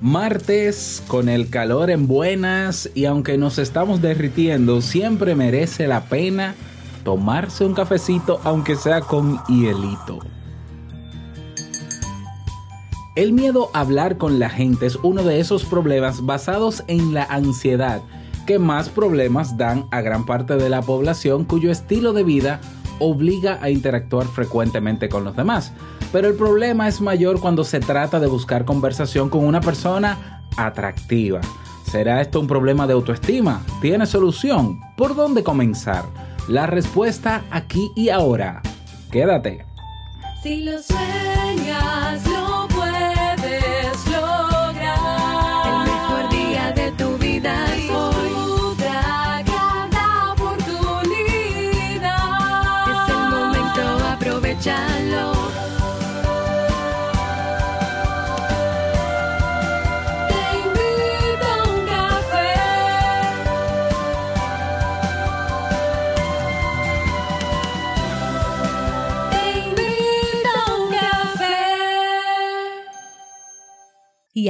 Martes con el calor en buenas y aunque nos estamos derritiendo, siempre merece la pena tomarse un cafecito aunque sea con hielito. El miedo a hablar con la gente es uno de esos problemas basados en la ansiedad que más problemas dan a gran parte de la población cuyo estilo de vida obliga a interactuar frecuentemente con los demás. Pero el problema es mayor cuando se trata de buscar conversación con una persona atractiva. ¿Será esto un problema de autoestima? ¿Tiene solución? ¿Por dónde comenzar? La respuesta aquí y ahora. Quédate.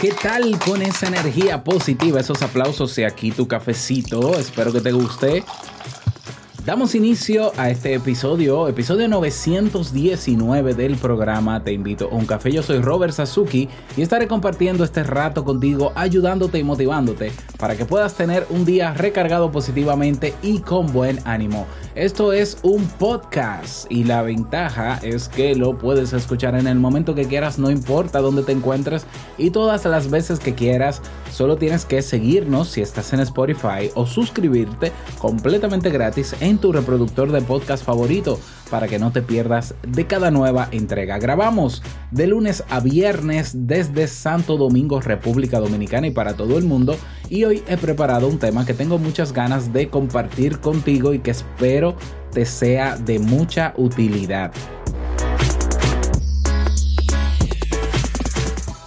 ¿Qué tal con esa energía positiva, esos aplausos y aquí tu cafecito? Espero que te guste. Damos inicio a este episodio, episodio 919 del programa Te invito a un café. Yo soy Robert Sasuki y estaré compartiendo este rato contigo, ayudándote y motivándote para que puedas tener un día recargado positivamente y con buen ánimo. Esto es un podcast y la ventaja es que lo puedes escuchar en el momento que quieras, no importa dónde te encuentres y todas las veces que quieras. Solo tienes que seguirnos si estás en Spotify o suscribirte completamente gratis en tu reproductor de podcast favorito para que no te pierdas de cada nueva entrega. Grabamos de lunes a viernes desde Santo Domingo, República Dominicana y para todo el mundo. Y hoy he preparado un tema que tengo muchas ganas de compartir contigo y que espero te sea de mucha utilidad.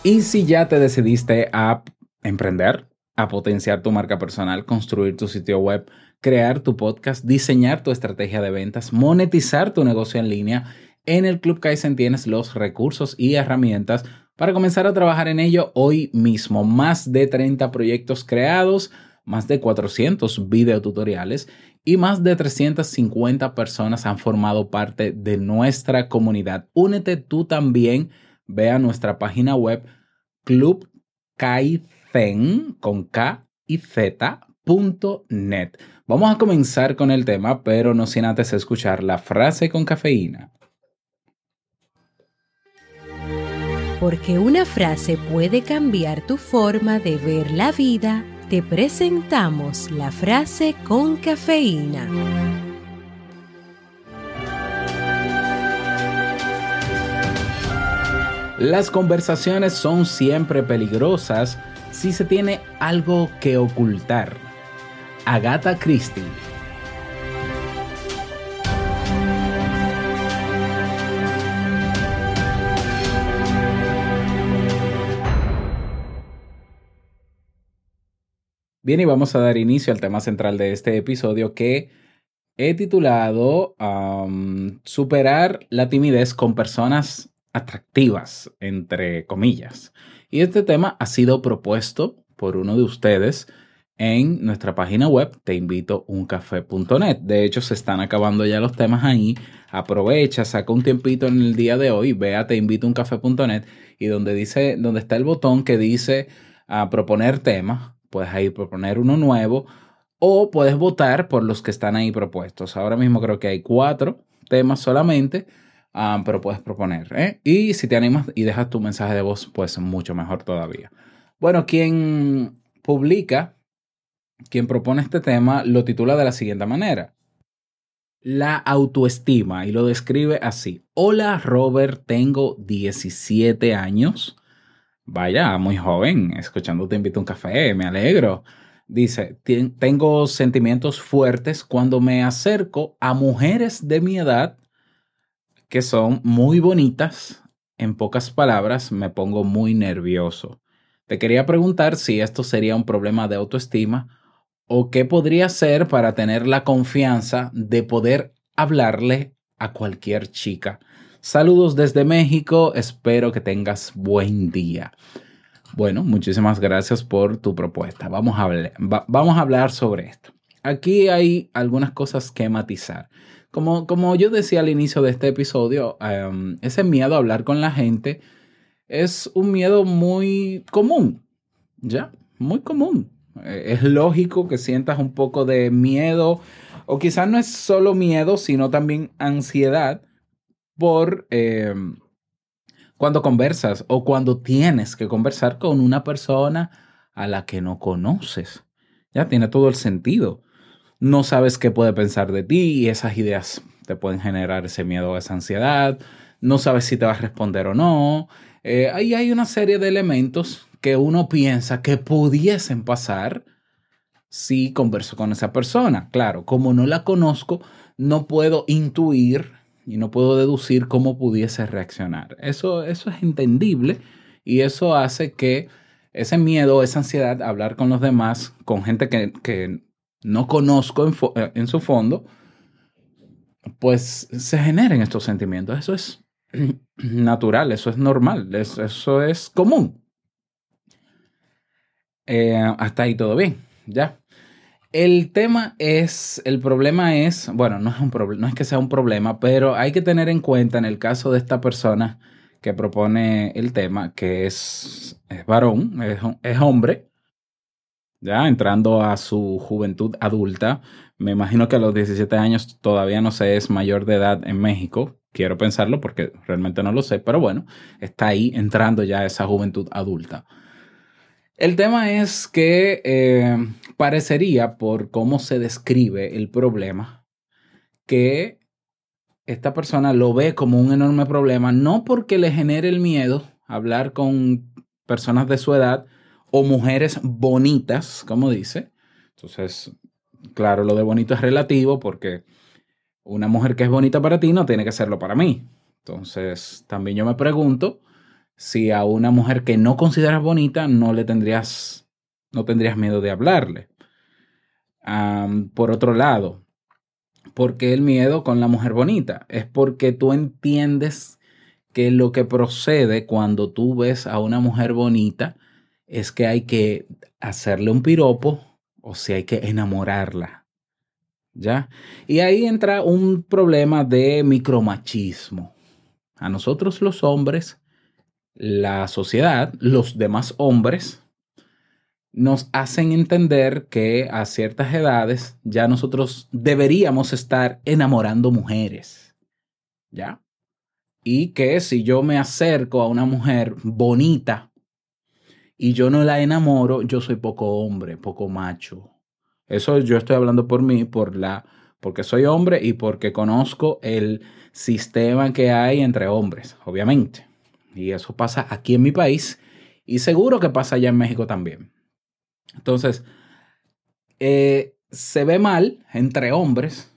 Y si ya te decidiste a emprender, a potenciar tu marca personal, construir tu sitio web, crear tu podcast, diseñar tu estrategia de ventas, monetizar tu negocio en línea, en el Club Kaizen tienes los recursos y herramientas para comenzar a trabajar en ello hoy mismo. Más de 30 proyectos creados, más de 400 videotutoriales y más de 350 personas han formado parte de nuestra comunidad. Únete tú también, ve a nuestra página web Club Kaizen con K y Z net. Vamos a comenzar con el tema, pero no sin antes escuchar la frase con cafeína. Porque una frase puede cambiar tu forma de ver la vida, te presentamos la frase con cafeína. Las conversaciones son siempre peligrosas si se tiene algo que ocultar. Agatha Christie. Bien, y vamos a dar inicio al tema central de este episodio que he titulado um, Superar la timidez con personas atractivas, entre comillas. Y este tema ha sido propuesto por uno de ustedes en nuestra página web teinvitouncafé.net. De hecho, se están acabando ya los temas ahí. Aprovecha, saca un tiempito en el día de hoy, ve a teinvitouncafé.net y donde dice, donde está el botón que dice a proponer temas, puedes ahí proponer uno nuevo o puedes votar por los que están ahí propuestos. Ahora mismo creo que hay cuatro temas solamente, ah, pero puedes proponer. ¿eh? Y si te animas y dejas tu mensaje de voz, pues mucho mejor todavía. Bueno, quien publica, quien propone este tema, lo titula de la siguiente manera. La autoestima y lo describe así. Hola Robert, tengo 17 años. Vaya, muy joven, escuchando Te invito a un café, me alegro. Dice, "Tien- tengo sentimientos fuertes cuando me acerco a mujeres de mi edad que son muy bonitas. En pocas palabras, me pongo muy nervioso. Te quería preguntar si esto sería un problema de autoestima o qué podría ser para tener la confianza de poder hablarle a cualquier chica. Saludos desde México, espero que tengas buen día. Bueno, muchísimas gracias por tu propuesta. Vamos a hablar, va- vamos a hablar sobre esto. Aquí hay algunas cosas que matizar. Como, como yo decía al inicio de este episodio, em, ese miedo a hablar con la gente es un miedo muy común, ¿ya? Muy común. Eh, Es lógico que sientas un poco de miedo, o quizás no es solo miedo, sino también ansiedad por eh, cuando conversas o cuando tienes que conversar con una persona a la que no conoces. Ya tiene todo el sentido. No sabes qué puede pensar de ti y esas ideas te pueden generar ese miedo esa ansiedad. No sabes si te va a responder o no. Eh, ahí hay una serie de elementos que uno piensa que pudiesen pasar si converso con esa persona. Claro, como no la conozco, no puedo intuir y no puedo deducir cómo pudiese reaccionar. Eso, eso es entendible y eso hace que ese miedo, esa ansiedad hablar con los demás, con gente que no conozco eh, en su fondo, pues se generen estos sentimientos. Eso es natural, eso es normal, es- eso es común. Eh, hasta ahí todo bien, ya. El tema es, el problema es, bueno, no es un no es que sea un problema, pero hay que tener en cuenta en el caso de esta persona que propone el tema, que es, varón, es hombre, ya entrando a su juventud adulta. Me imagino que a los 17 años todavía no se es mayor de edad en México. Quiero pensarlo porque realmente no lo sé, pero bueno, está ahí entrando ya esa juventud adulta. El tema es que eh, parecería, por cómo se describe el problema, que esta persona lo ve como un enorme problema, no porque le genere el miedo hablar con personas de su edad o mujeres bonitas, como dice. Entonces, claro, lo de bonito es relativo porque una mujer que es bonita para ti no tiene que serlo para mí. Entonces, también yo me pregunto si a una mujer que no consideras bonita no le tendrías, no tendrías miedo de hablarle. Por otro lado, ¿por qué el miedo con la mujer bonita? Es porque tú entiendes que lo que procede cuando tú ves a una mujer bonita es que hay que hacerle un piropo o si hay que enamorarla. ¿Ya? Y ahí entra un problema de micromachismo. A nosotros los hombres, la sociedad, los demás hombres, nos hacen entender que a ciertas edades ya nosotros deberíamos estar enamorando mujeres. ¿Ya? Y que si yo me acerco a una mujer bonita y yo no la enamoro, yo soy poco hombre, poco macho. Eso yo estoy hablando por mí, por la, porque soy hombre y porque conozco el sistema que hay entre hombres, obviamente. Y eso pasa aquí en mi país y seguro que pasa allá en México también. Entonces, eh, se ve mal entre hombres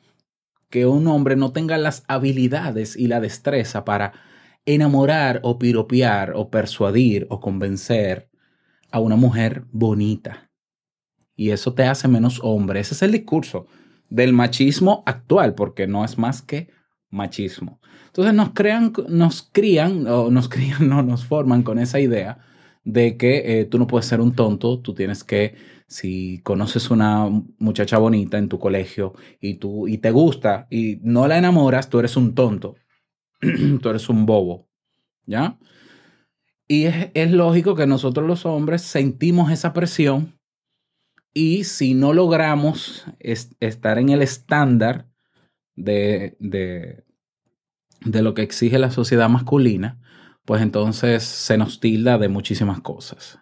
que un hombre no tenga las habilidades y la destreza para enamorar o piropear o persuadir o convencer a una mujer bonita. Y eso te hace menos hombre. Ese es el discurso del machismo actual, porque no es más que machismo. Entonces nos crean, nos crían, o nos crían, no nos forman con esa idea de que eh, tú no puedes ser un tonto, tú tienes que, si conoces una muchacha bonita en tu colegio y, tú, y te gusta y no la enamoras, tú eres un tonto, tú eres un bobo, ¿ya? Y es, es lógico que nosotros los hombres sentimos esa presión y si no logramos es- estar en el estándar de, de, de lo que exige la sociedad masculina, pues entonces se nos tilda de muchísimas cosas.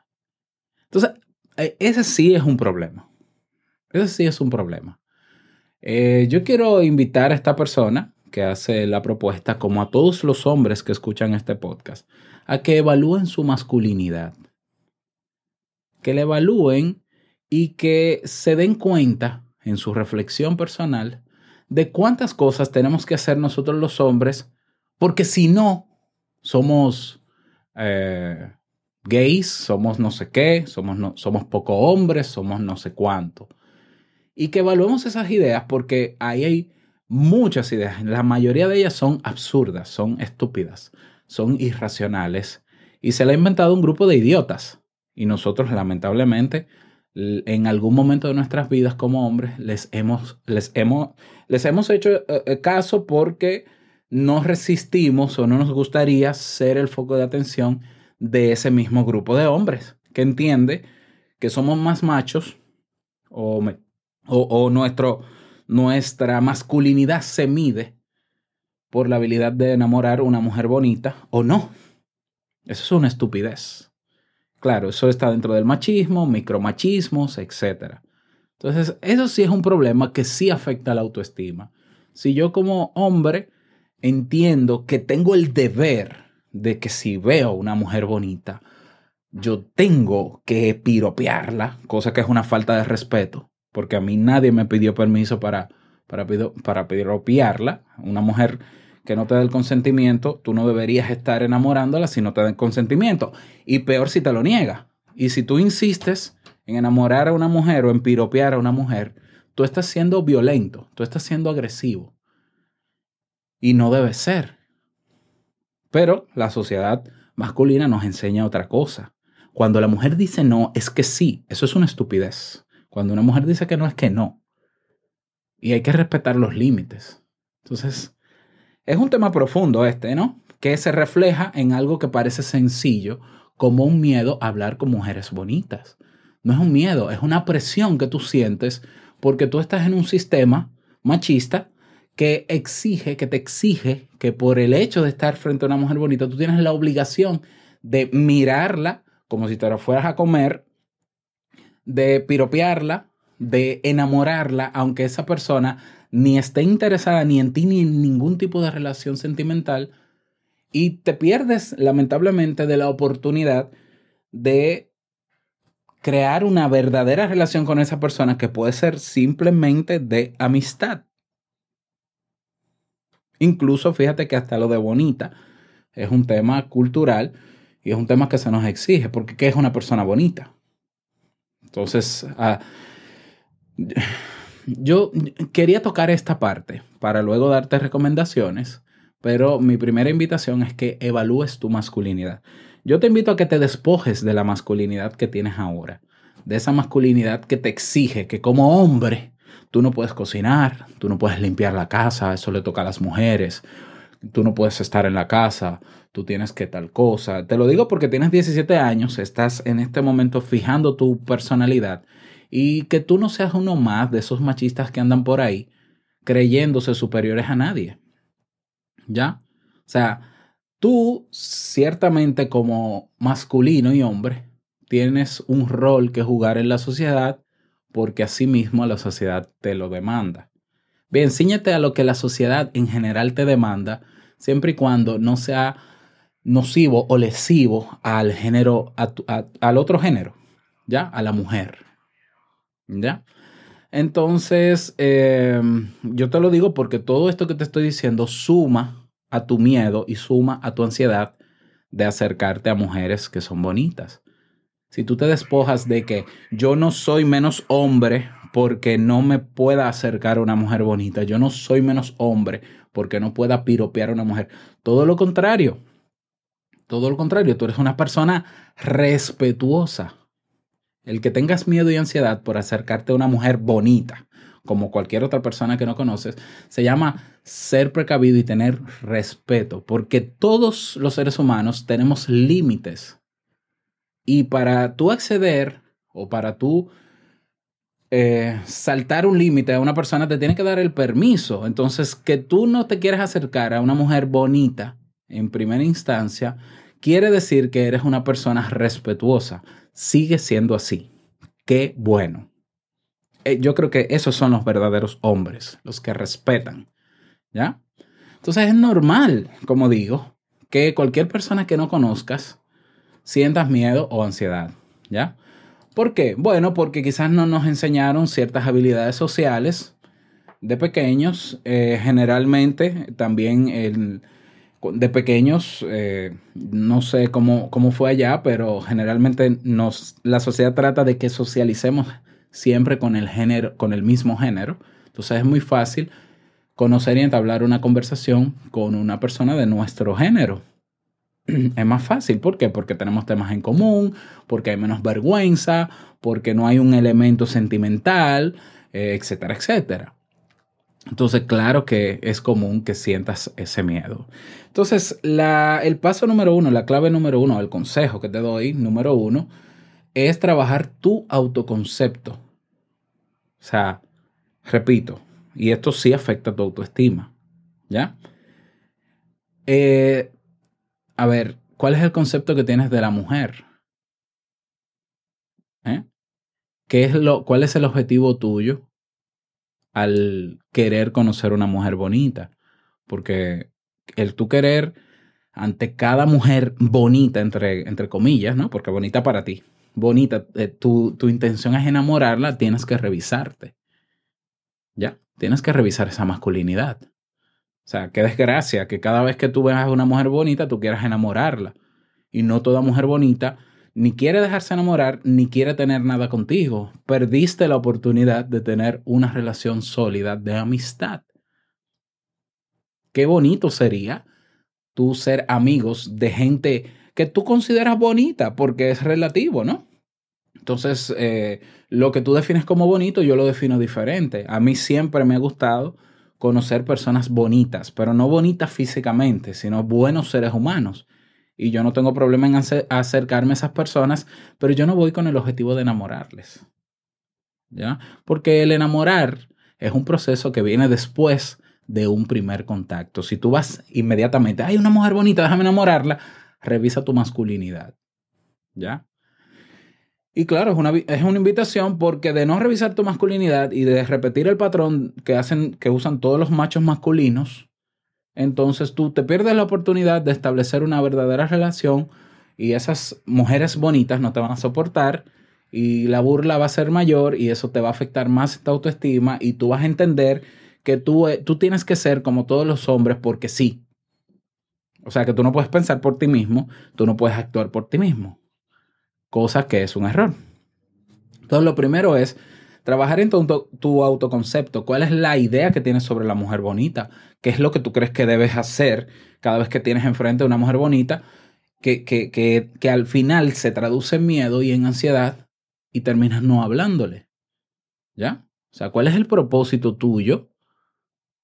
Entonces, eh, ese sí es un problema. Ese sí es un problema. Eh, yo quiero invitar a esta persona que hace la propuesta, como a todos los hombres que escuchan este podcast, a que evalúen su masculinidad. Que la evalúen y que se den cuenta en su reflexión personal de cuántas cosas tenemos que hacer nosotros los hombres, porque si no, somos eh, gays, somos no sé qué, somos, no, somos poco hombres, somos no sé cuánto. Y que evaluemos esas ideas porque ahí hay muchas ideas. La mayoría de ellas son absurdas, son estúpidas, son irracionales. Y se le ha inventado un grupo de idiotas. Y nosotros, lamentablemente, en algún momento de nuestras vidas como hombres, les hemos, les hemos, les hemos hecho eh, eh, caso porque no resistimos o no nos gustaría ser el foco de atención de ese mismo grupo de hombres que entiende que somos más machos o, o, o nuestro, nuestra masculinidad se mide por la habilidad de enamorar una mujer bonita o no. Eso es una estupidez. Claro, eso está dentro del machismo, micromachismos, etc. Entonces, eso sí es un problema que sí afecta a la autoestima. Si yo como hombre entiendo que tengo el deber de que si veo una mujer bonita, yo tengo que piropearla, cosa que es una falta de respeto, porque a mí nadie me pidió permiso para, para, para piropearla. Una mujer que no te da el consentimiento, tú no deberías estar enamorándola si no te da el consentimiento. Y peor si te lo niega. Y si tú insistes en enamorar a una mujer o en piropear a una mujer, tú estás siendo violento, tú estás siendo agresivo. Y no debe ser. Pero la sociedad masculina nos enseña otra cosa. Cuando la mujer dice no, es que sí. Eso es una estupidez. Cuando una mujer dice que no, es que no. Y hay que respetar los límites. Entonces, es un tema profundo este, ¿no? Que se refleja en algo que parece sencillo, como un miedo a hablar con mujeres bonitas. No es un miedo, es una presión que tú sientes porque tú estás en un sistema machista que exige, que te exige que por el hecho de estar frente a una mujer bonita, tú tienes la obligación de mirarla como si te la fueras a comer, de piropearla, de enamorarla, aunque esa persona ni esté interesada ni en ti ni en ningún tipo de relación sentimental, y te pierdes lamentablemente de la oportunidad de crear una verdadera relación con esa persona que puede ser simplemente de amistad. Incluso fíjate que hasta lo de bonita es un tema cultural y es un tema que se nos exige, porque ¿qué es una persona bonita? Entonces, ah, yo quería tocar esta parte para luego darte recomendaciones, pero mi primera invitación es que evalúes tu masculinidad. Yo te invito a que te despojes de la masculinidad que tienes ahora, de esa masculinidad que te exige que como hombre Tú no puedes cocinar, tú no puedes limpiar la casa, eso le toca a las mujeres. Tú no puedes estar en la casa, tú tienes que tal cosa. Te lo digo porque tienes 17 años, estás en este momento fijando tu personalidad y que tú no seas uno más de esos machistas que andan por ahí creyéndose superiores a nadie. ¿Ya? O sea, tú ciertamente como masculino y hombre tienes un rol que jugar en la sociedad porque asimismo la sociedad te lo demanda. Bien, ciñete a lo que la sociedad en general te demanda, siempre y cuando no sea nocivo o lesivo al género, al otro género, ¿ya? A la mujer, ¿ya? Entonces, em, yo te lo digo porque todo esto que te estoy diciendo suma a tu miedo y suma a tu ansiedad de acercarte a mujeres que son bonitas si tú te despojas de que yo no soy menos hombre porque no me pueda acercar a una mujer bonita, yo no soy menos hombre porque no pueda piropear a una mujer, todo lo contrario, todo lo contrario, tú eres una persona respetuosa. El que tengas miedo y ansiedad por acercarte a una mujer bonita, como cualquier otra persona que no conoces, se llama ser precavido y tener respeto, porque todos los seres humanos tenemos límites y para tú acceder o para tú eh, saltar un límite a una persona, te tiene que dar el permiso. Entonces, que tú no te quieras acercar a una mujer bonita en primera instancia, quiere decir que eres una persona respetuosa. Sigue siendo así. Qué bueno. Eh, yo creo que esos son los verdaderos hombres, los que respetan. ¿Ya? Entonces es normal, como digo, que cualquier persona que no conozcas sientas miedo o ansiedad, ¿ya? ¿Por qué? Bueno, porque quizás no nos enseñaron ciertas habilidades sociales de pequeños. Eh, generalmente también el, de pequeños, eh, no sé cómo, cómo fue allá, pero generalmente la sociedad trata de que socialicemos siempre con el género, con el mismo género. Entonces es muy fácil conocer y entablar una conversación con una persona de nuestro género. Es más fácil, ¿por qué? Porque tenemos temas en común, porque hay menos vergüenza, porque no hay un elemento sentimental, eh, etcétera, etcétera. Entonces, claro que es común que sientas ese miedo. Entonces, la, el paso número uno, la clave número uno, el consejo que te doy, número uno, es trabajar tu autoconcepto. O sea, repito, y esto sí afecta tu autoestima. ¿Ya? Eh, a ver, ¿cuál es el concepto que tienes de la mujer? ¿Eh? ¿Qué es lo, ¿Cuál es el objetivo tuyo al querer conocer una mujer bonita? Porque el tú querer ante cada mujer bonita, entre, entre comillas, ¿no? Porque bonita para ti, bonita, eh, tu, tu intención es enamorarla, tienes que revisarte. ¿Ya? Tienes que revisar esa masculinidad. O sea, qué desgracia que cada vez que tú veas a una mujer bonita, tú quieras enamorarla. Y no toda mujer bonita ni quiere dejarse enamorar, ni quiere tener nada contigo. Perdiste la oportunidad de tener una relación sólida de amistad. Qué bonito sería tú ser amigos de gente que tú consideras bonita, porque es relativo, ¿no? Entonces, eh, lo que tú defines como bonito, yo lo defino diferente. A mí siempre me ha gustado conocer personas bonitas, pero no bonitas físicamente, sino buenos seres humanos. Y yo no tengo problema en acercarme a esas personas, pero yo no voy con el objetivo de enamorarles. ¿Ya? Porque el enamorar es un proceso que viene después de un primer contacto. Si tú vas inmediatamente, hay una mujer bonita, déjame enamorarla, revisa tu masculinidad. ¿Ya? Y claro, es una, es una invitación porque de no revisar tu masculinidad y de repetir el patrón que hacen, que usan todos los machos masculinos, entonces tú te pierdes la oportunidad de establecer una verdadera relación y esas mujeres bonitas no te van a soportar y la burla va a ser mayor y eso te va a afectar más tu autoestima y tú vas a entender que tú, eh, tú tienes que ser como todos los hombres porque sí. O sea, que tú no puedes pensar por ti mismo, tú no puedes actuar por ti mismo cosa que es un error. Entonces, lo primero es trabajar en tu, autoconcepto. ¿Cuál es la idea que tienes sobre la mujer bonita? ¿Qué es lo que tú crees que debes hacer cada vez que tienes enfrente a una mujer bonita? Que, que, que, que al final se traduce en miedo y en ansiedad y terminas no hablándole. ¿Ya? O sea, ¿cuál es el propósito tuyo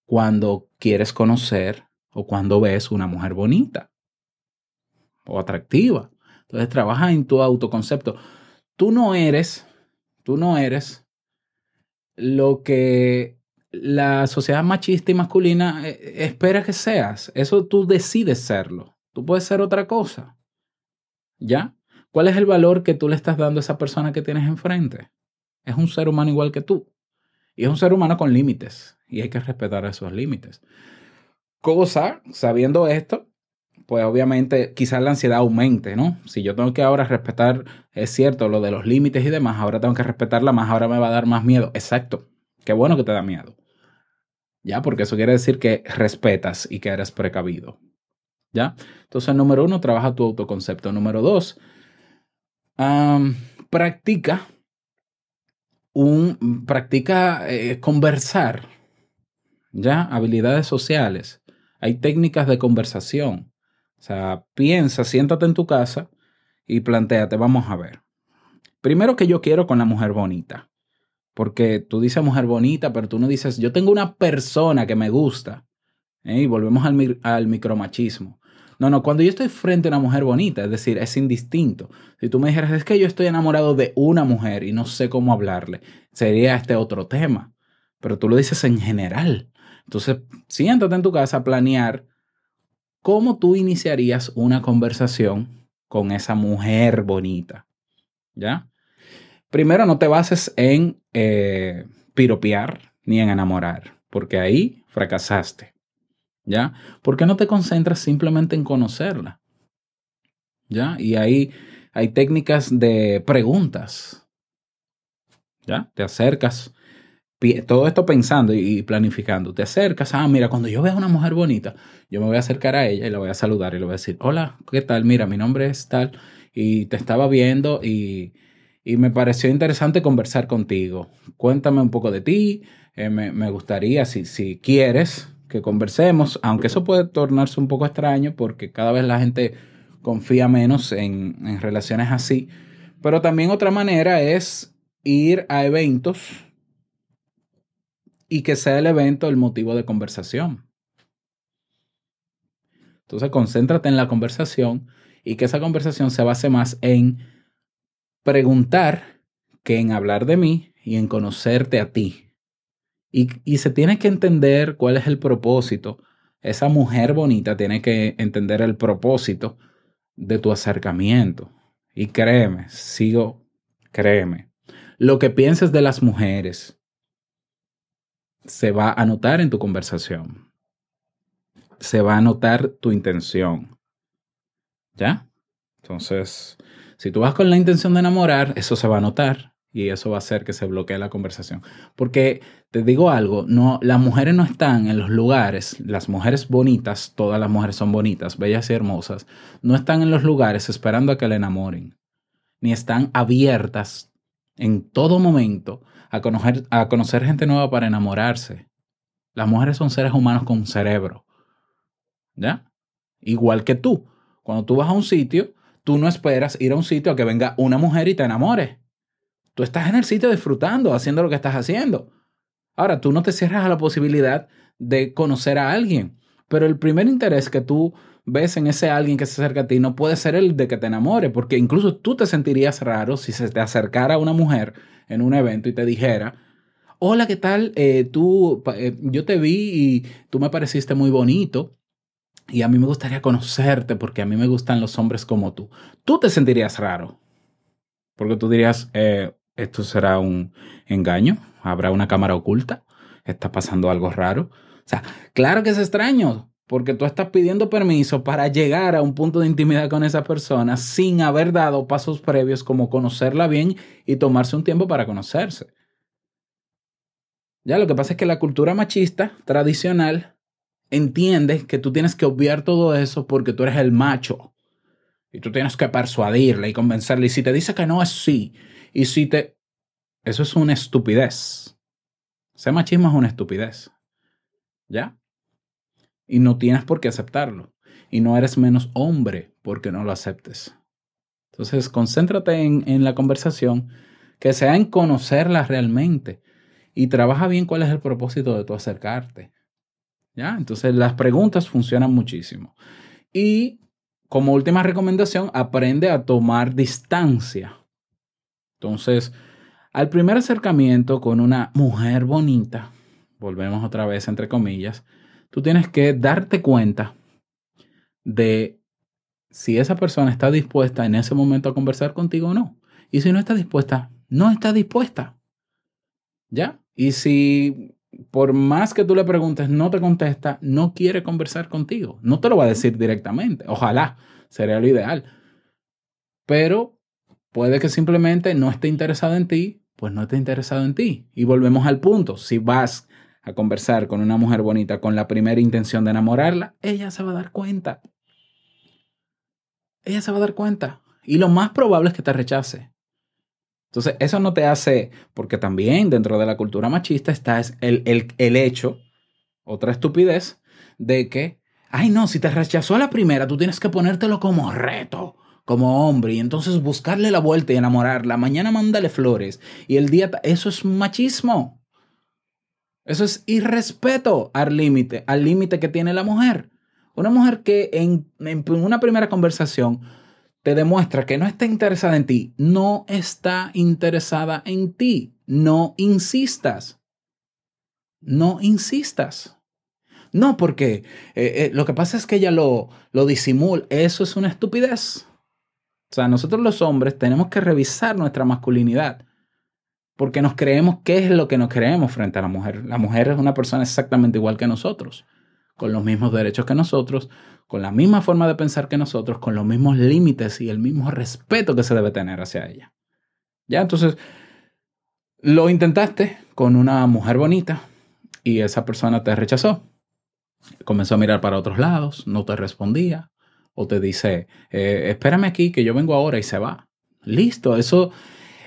cuando quieres conocer o cuando ves una mujer bonita o atractiva? Entonces trabaja en tu autoconcepto. Tú no eres, tú no eres lo que la sociedad machista y masculina eh, espera que seas. Eso tú decides serlo. Tú puedes ser otra cosa. ¿Ya? ¿Cuál es el valor que tú le estás dando a esa persona que tienes enfrente? Es un ser humano igual que tú. Y es un ser humano con límites. Y hay que respetar esos límites. Cosa, sabiendo esto, pues obviamente quizás la ansiedad aumente, ¿no? Si yo tengo que ahora respetar, es cierto, lo de los límites y demás, ahora tengo que respetarla más, ahora me va a dar más miedo. Exacto. Qué bueno que te da miedo. ¿Ya? Porque eso quiere decir que respetas y que eres precavido. ¿Ya? Entonces, número uno, trabaja tu autoconcepto. Número dos, practica un, practica eh, conversar. ¿Ya? Habilidades sociales. Hay técnicas de conversación. O sea, piensa, siéntate en tu casa y planteate, vamos a ver. Primero que yo quiero con la mujer bonita. Porque tú dices mujer bonita, pero tú no dices, yo tengo una persona que me gusta. ¿eh? Y volvemos al, al micromachismo. No, no, cuando yo estoy frente a una mujer bonita, es decir, es indistinto. Si tú me dijeras, es que yo estoy enamorado de una mujer y no sé cómo hablarle, sería este otro tema. Pero tú lo dices en general. Entonces, siéntate en tu casa a planear ¿cómo tú iniciarías una conversación con esa mujer bonita? ¿Ya? Primero, no te bases en eh, piropear ni en enamorar, porque ahí fracasaste. ¿Ya? ¿Por qué no te concentras simplemente en conocerla? ¿Ya? Y ahí hay técnicas de preguntas. ¿Ya? Te acercas, todo esto pensando y planificando. Te acercas, ah, mira, cuando yo vea a una mujer bonita, yo me voy a acercar a ella y la voy a saludar y le voy a decir, hola, ¿qué tal? Mira, mi nombre es tal y te estaba viendo y, y me pareció interesante conversar contigo. Cuéntame un poco de ti, eh, me, me gustaría, si, si quieres, que conversemos, aunque eso puede tornarse un poco extraño porque cada vez la gente confía menos en, en relaciones así. Pero también otra manera es ir a eventos y que sea el evento el motivo de conversación. Entonces, concéntrate en la conversación y que esa conversación se base más en preguntar que en hablar de mí y en conocerte a ti. Y, y se tiene que entender cuál es el propósito. Esa mujer bonita tiene que entender el propósito de tu acercamiento. Y créeme, sigo, créeme, lo que pienses de las mujeres se va a notar en tu conversación. Se va a notar tu intención. ¿Ya? Entonces, si tú vas con la intención de enamorar, eso se va a notar y eso va a hacer que se bloquee la conversación. Porque te digo algo, no, las mujeres no están en los lugares, las mujeres bonitas, todas las mujeres son bonitas, bellas y hermosas, no están en los lugares esperando a que le enamoren, ni están abiertas en todo momento a conocer, a conocer gente nueva para enamorarse. Las mujeres son seres humanos con cerebro. ¿Ya? Igual que tú. Cuando tú vas a un sitio, tú no esperas ir a un sitio a que venga una mujer y te enamore. Tú estás en el sitio disfrutando, haciendo lo que estás haciendo. Ahora, tú no te cierras a la posibilidad de conocer a alguien, pero el primer interés que tú ves en ese alguien que se acerca a ti no puede ser el de que te enamore, porque incluso tú te sentirías raro si se te acercara una mujer en un evento y te dijera, hola, ¿qué tal? Eh, tú, eh, yo te vi y tú me pareciste muy bonito y a mí me gustaría conocerte porque a mí me gustan los hombres como tú. Tú te sentirías raro, porque tú dirías, eh, esto será un engaño, habrá una cámara oculta, está pasando algo raro. O sea, claro que es extraño, porque tú estás pidiendo permiso para llegar a un punto de intimidad con esa persona sin haber dado pasos previos como conocerla bien y tomarse un tiempo para conocerse. Ya lo que pasa es que la cultura machista tradicional entiende que tú tienes que obviar todo eso porque tú eres el macho. Y tú tienes que persuadirle y convencerle. Y si te dice que no es sí. Y si te... Eso es una estupidez. Ese machismo es una estupidez. ¿Ya? Y no tienes por qué aceptarlo. Y no eres menos hombre porque no lo aceptes. Entonces, concéntrate en, en la conversación, que sea en conocerla realmente. Y trabaja bien cuál es el propósito de tu acercarte. ¿Ya? Entonces, las preguntas funcionan muchísimo. Y como última recomendación, aprende a tomar distancia. Entonces, al primer acercamiento con una mujer bonita, volvemos otra vez entre comillas, tú tienes que darte cuenta de si esa persona está dispuesta en ese momento a conversar contigo o no. Y si no está dispuesta, no está dispuesta. ¿Ya? Y si por más que tú le preguntes, no te contesta, no quiere conversar contigo. No te lo va a decir directamente. Ojalá, sería lo ideal. Pero puede que simplemente no esté interesado en ti, pues no esté interesado en ti. Y volvemos al punto. Si vas a conversar con una mujer bonita con la primera intención de enamorarla, ella se va a dar cuenta. Ella se va a dar cuenta. Y lo más probable es que te rechace. Entonces, eso no te hace, porque también dentro de la cultura machista está es el, el, el hecho, otra estupidez, de que, ay no, si te rechazó a la primera, tú tienes que ponértelo como reto, como hombre, y entonces buscarle la vuelta y enamorarla. Mañana mándale flores. Y el día, eso es machismo. Eso es irrespeto al límite, al límite que tiene la mujer. Una mujer que en, una primera conversación te demuestra que no está interesada en ti, no está interesada en ti. No insistas. No insistas. No, porque eh, eh, lo que pasa es que ella lo, lo disimula. Eso es una estupidez. O sea, nosotros los hombres tenemos que revisar nuestra masculinidad. Porque nos creemos qué es lo que nos creemos frente a la mujer. La mujer es una persona exactamente igual que nosotros con los mismos derechos que nosotros, con la misma forma de pensar que nosotros, con los mismos límites y el mismo respeto que se debe tener hacia ella. Ya, entonces, lo intentaste con una mujer bonita y esa persona te rechazó. Comenzó a mirar para otros lados, no te respondía o te dice, eh, espérame aquí que yo vengo ahora y se va. Listo, eso,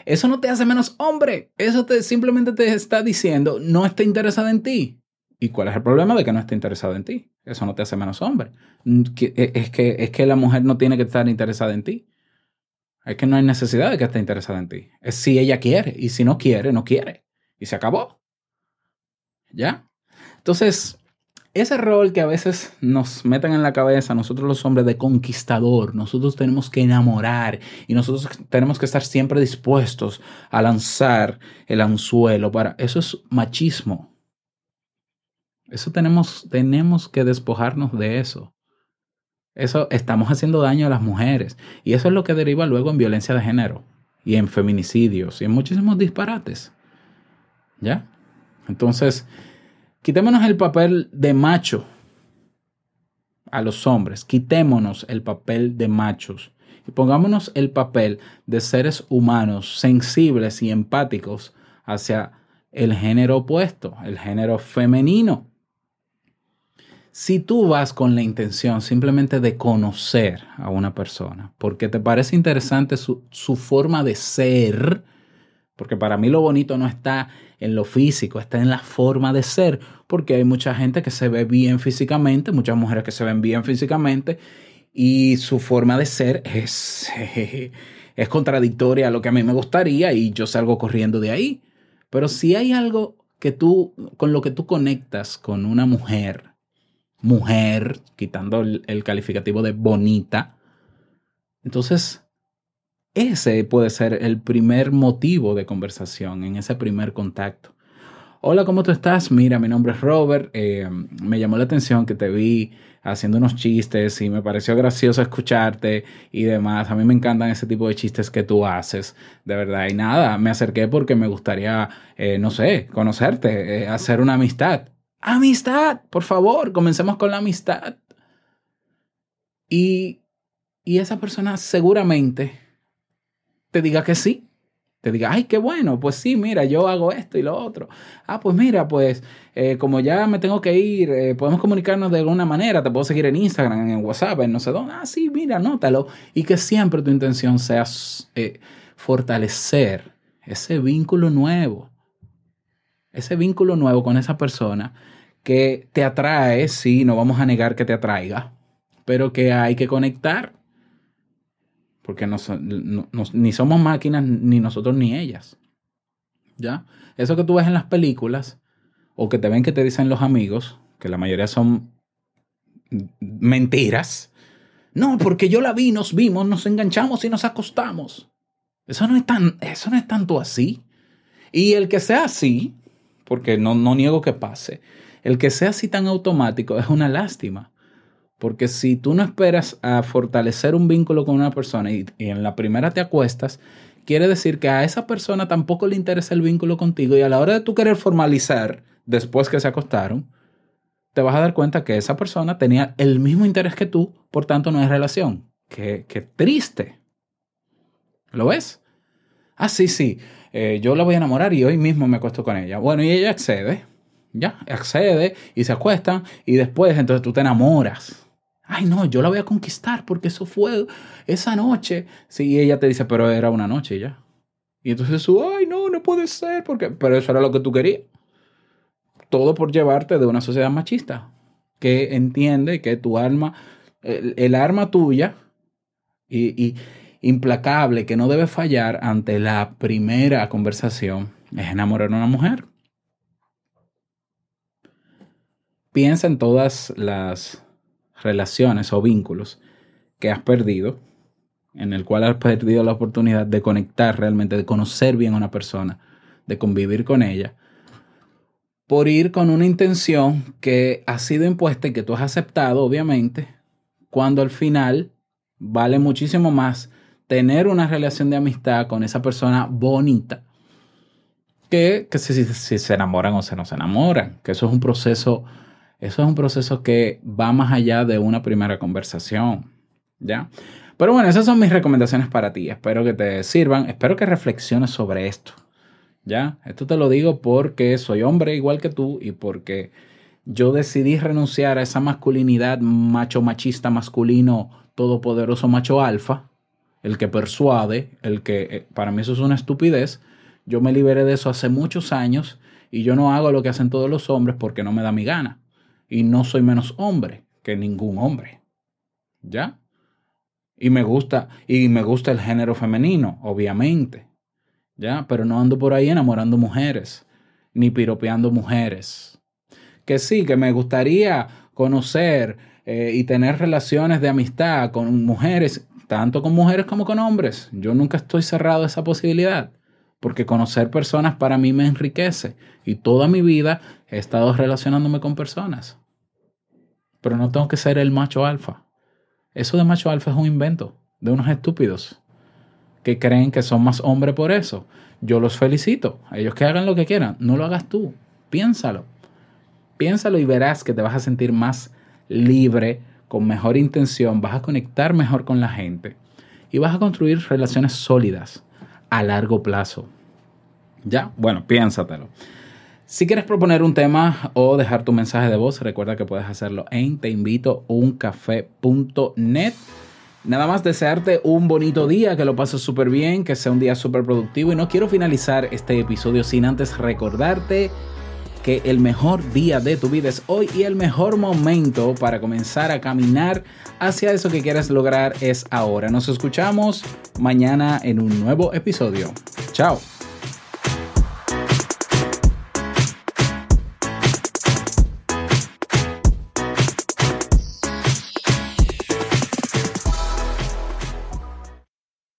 eso no te hace menos hombre. Eso te, simplemente te está diciendo, no está interesada en ti. ¿Y cuál es el problema de que no esté interesado en ti? Eso no te hace menos hombre. Mm, eh, Es que, es que la mujer no tiene que estar interesada en ti. Es que no hay necesidad de que esté interesada en ti. Es si ella quiere. Y si no quiere, no quiere. Y se acabó. ¿Ya? Entonces, ese rol que a veces nos meten en la cabeza, nosotros los hombres de conquistador, nosotros tenemos que enamorar y nosotros tenemos que estar siempre dispuestos a lanzar el anzuelo para... Eso es machismo. Eso tenemos, tenemos que despojarnos de eso. Eso estamos haciendo daño a las mujeres. Y eso es lo que deriva luego en violencia de género y en feminicidios y en muchísimos disparates. ¿Ya? Entonces, quitémonos el papel de macho a los hombres. Quitémonos el papel de machos y pongámonos el papel de seres humanos sensibles y empáticos hacia el género opuesto, el género femenino. Si tú vas con la intención simplemente de conocer a una persona, porque te parece interesante su, su forma de ser, porque para mí lo bonito no está en lo físico, está en la forma de ser, porque hay mucha gente que se ve bien físicamente, muchas mujeres que se ven bien físicamente, y su forma de ser es, es contradictoria a lo que a mí me gustaría y yo salgo corriendo de ahí. Pero si hay algo que tú, con lo que tú conectas con una mujer, mujer, quitando el, el calificativo de bonita, entonces ese puede ser el primer motivo de conversación en ese primer contacto. Hola, ¿cómo tú estás? Mira, mi nombre es Robert. eh, me llamó la atención que te vi haciendo unos chistes y me pareció gracioso escucharte y demás. A mí me encantan ese tipo de chistes que tú haces, de verdad. Y nada, me acerqué porque me gustaría, eh, no sé, conocerte, eh, hacer una amistad. Amistad, por favor, comencemos con la amistad. Y, y esa persona seguramente te diga que sí. Te diga, ay, qué bueno, pues sí, mira, yo hago esto y lo otro. Ah, pues mira, pues eh, como ya me tengo que ir, eh, podemos comunicarnos de alguna manera, te puedo seguir en Instagram, en WhatsApp, en no sé dónde. Ah, sí, mira, anótalo. Y que siempre tu intención sea eh, fortalecer ese vínculo nuevo. Ese vínculo nuevo con esa persona que te atrae, sí, no vamos a negar que te atraiga, pero que hay que conectar porque no, ni somos máquinas, ni nosotros ni ellas. ¿Ya? Eso que tú ves en las películas, o que te ven que te dicen los amigos, que la mayoría son mentiras. No, porque yo la vi, nos vimos, nos enganchamos y nos acostamos. Eso no es, tan, eso no es tanto así. Y el que sea así, porque no, no niego que pase, el que sea así tan automático es una lástima. Porque si tú no esperas a fortalecer un vínculo con una persona y, en la primera te acuestas, quiere decir que a esa persona tampoco le interesa el vínculo contigo y a la hora de tú querer formalizar después que se acostaron, te vas a dar cuenta que esa persona tenía el mismo interés que tú, por tanto no hay relación. Qué, qué triste. ¿Lo ves? Ah, sí, sí, eh, yo la voy a enamorar y hoy mismo me acuesto con ella. Bueno, y ella accede, ya, accede y se acuestan y después entonces tú te enamoras. Ay, no, yo la voy a conquistar porque eso fue esa noche. Sí, ella te dice, pero era una noche ya. Y entonces tú, ay, no, no puede ser, porque, pero eso era lo que tú querías. Todo por llevarte de una sociedad machista que entiende que tu alma, el, el arma tuya y, y implacable que no debe fallar ante la primera conversación es enamorar a una mujer. Piensa en todas las relaciones o vínculos que has perdido, en el cual has perdido la oportunidad de conectar realmente, de conocer bien a una persona, de convivir con ella, por ir con una intención que ha sido impuesta y que tú has aceptado, obviamente, cuando al final vale muchísimo más tener una relación de amistad con esa persona bonita que, que si, si- se enamoran o se no se enamoran, que eso es un proceso Eso es un proceso que va más allá de una primera conversación, ¿ya? Pero bueno, esas son mis recomendaciones para ti. Espero que te sirvan, espero que reflexiones sobre esto, ¿ya? Esto te lo digo porque soy hombre igual que tú y porque yo decidí renunciar a esa masculinidad macho machista masculino todopoderoso macho alfa, el que persuade, el que eh, para mí eso es una estupidez. Yo me liberé de eso hace muchos años y yo no hago lo que hacen todos los hombres porque no me da mi gana y no soy menos hombre que ningún hombre. ¿Ya? Y me gusta y me gusta el género femenino, obviamente. ¿Ya? Pero no ando por ahí enamorando mujeres ni piropeando mujeres. Que sí, que me gustaría conocer eh, y tener relaciones de amistad con mujeres, tanto con mujeres como con hombres. Yo nunca estoy cerrado a esa posibilidad, porque conocer personas para mí me enriquece y toda mi vida he estado relacionándome con personas pero no tengo que ser el macho alfa. Eso de macho alfa es un invento de unos estúpidos que creen que son más hombres por eso. Yo los felicito. Ellos que hagan lo que quieran. No lo hagas tú. Piénsalo. Piénsalo y verás que te vas a sentir más libre, con mejor intención, vas a conectar mejor con la gente y vas a construir relaciones sólidas a largo plazo. ¿Ya? Bueno, piénsatelo. Si quieres proponer un tema o dejar tu mensaje de voz, recuerda que puedes hacerlo en teinvitouncafé.net. Nada más desearte un bonito día, que lo pases súper bien, que sea un día súper productivo. Y no quiero finalizar este episodio sin antes recordarte que el mejor día de tu vida es hoy y el mejor momento para comenzar a caminar hacia eso que quieres lograr es ahora. Nos escuchamos mañana en un nuevo episodio. Chao.